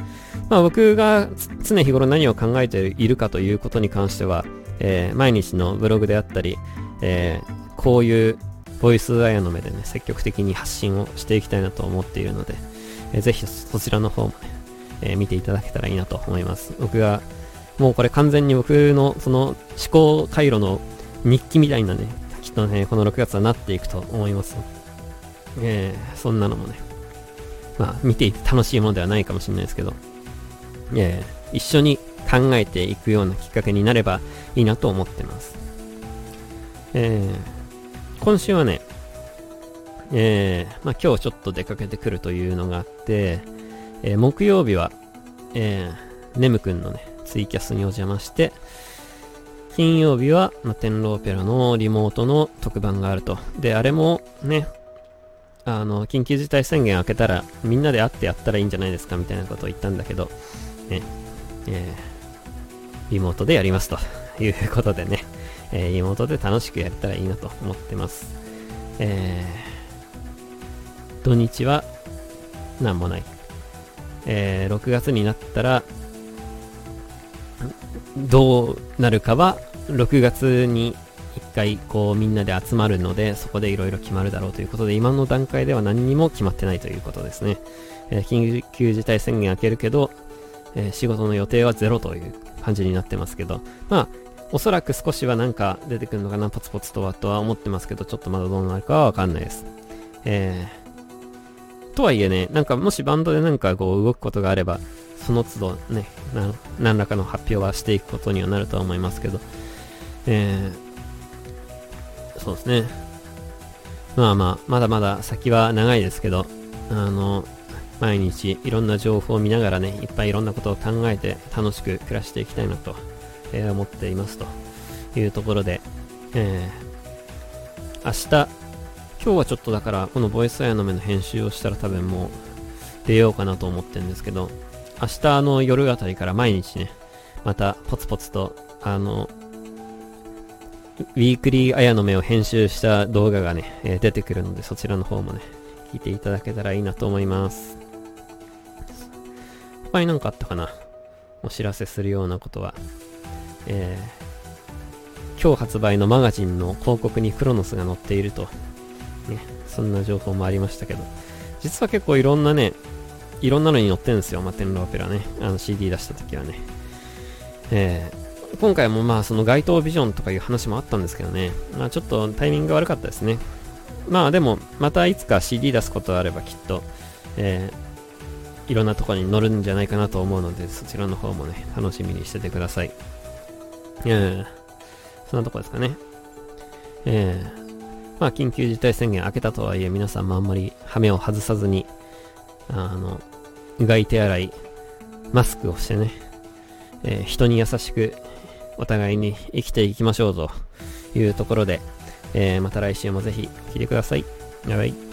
まあ僕が常日頃何を考えているかということに関しては、えー、毎日のブログであったり、えー、こういうボイスアヤの目でね、積極的に発信をしていきたいなと思っているので、えー、ぜひそちらの方もね、えー、見ていただけたらいいなと思います。僕が、もうこれ完全に僕のその思考回路の日記みたいなね、きっとね、この6月はなっていくと思います。えー、そんなのもね、まあ見ていて楽しいものではないかもしれないですけど、えー、一緒に考えていくようなきっかけになればいいなと思ってます。えー、今週はね、えー、まあ、今日ちょっと出かけてくるというのがあって、えー、木曜日は、えー、ネムくんのね、ツイキャスにお邪魔して、金曜日は、まあ、天狼オペラのリモートの特番があると。で、あれもね、あの、緊急事態宣言明けたら、みんなで会ってやったらいいんじゃないですかみたいなことを言ったんだけど、ね、えー、リモートでやりますということでね、えー、リモートで楽しくやれたらいいなと思ってます。えー、土日は何もない。えー、6月になったら、どうなるかは、6月に一回こうみんなで集まるので、そこでいろいろ決まるだろうということで、今の段階では何にも決まってないということですね。えー、緊急事態宣言明けるけど、えー、仕事の予定はゼロという感じになってますけど、まあ、おそらく少しはなんか出てくるのかな、ポツポツとはとは思ってますけど、ちょっとまだどうなるかはわかんないです。えー、とはいえね、なんかもしバンドでなんかこう動くことがあれば、その都度ね、何らかの発表はしていくことにはなるとは思いますけど、えー、そうですね。まあまあ、まだまだ先は長いですけど、あの、毎日いろんな情報を見ながらね、いっぱいいろんなことを考えて楽しく暮らしていきたいなとえ、思っていますというところで、えー、明日、今日はちょっとだから、このボイスアヤの目の編集をしたら多分もう出ようかなと思ってるんですけど、明日の夜あたりから毎日ね、またポツポツと、あの、ウィークリーあやの目を編集した動画がね、えー、出てくるので、そちらの方もね、聞いていただけたらいいなと思います。他に何かあったかな？お知らせするようなことは、えー、今日発売のマガジンの広告にクロノスが載っていると、ね、そんな情報もありましたけど、実は結構いろんなね、いろんなのに載ってるんですよ、マテンローペラね。あの CD 出した時はね。えー、今回もまあその街頭ビジョンとかいう話もあったんですけどね。まあちょっとタイミングが悪かったですね。まあでも、またいつか CD 出すことあればきっと、えー、いろんなとこに載るんじゃないかなと思うので、そちらの方もね、楽しみにしててください。えー、そんなとこですかね。えー、まあ緊急事態宣言明けたとはいえ、皆さんもあんまり羽目を外さずに、あの、うがい手洗い、マスクをしてね、えー、人に優しくお互いに生きていきましょうというところで、えー、また来週もぜひ聴いてください。バイバイ。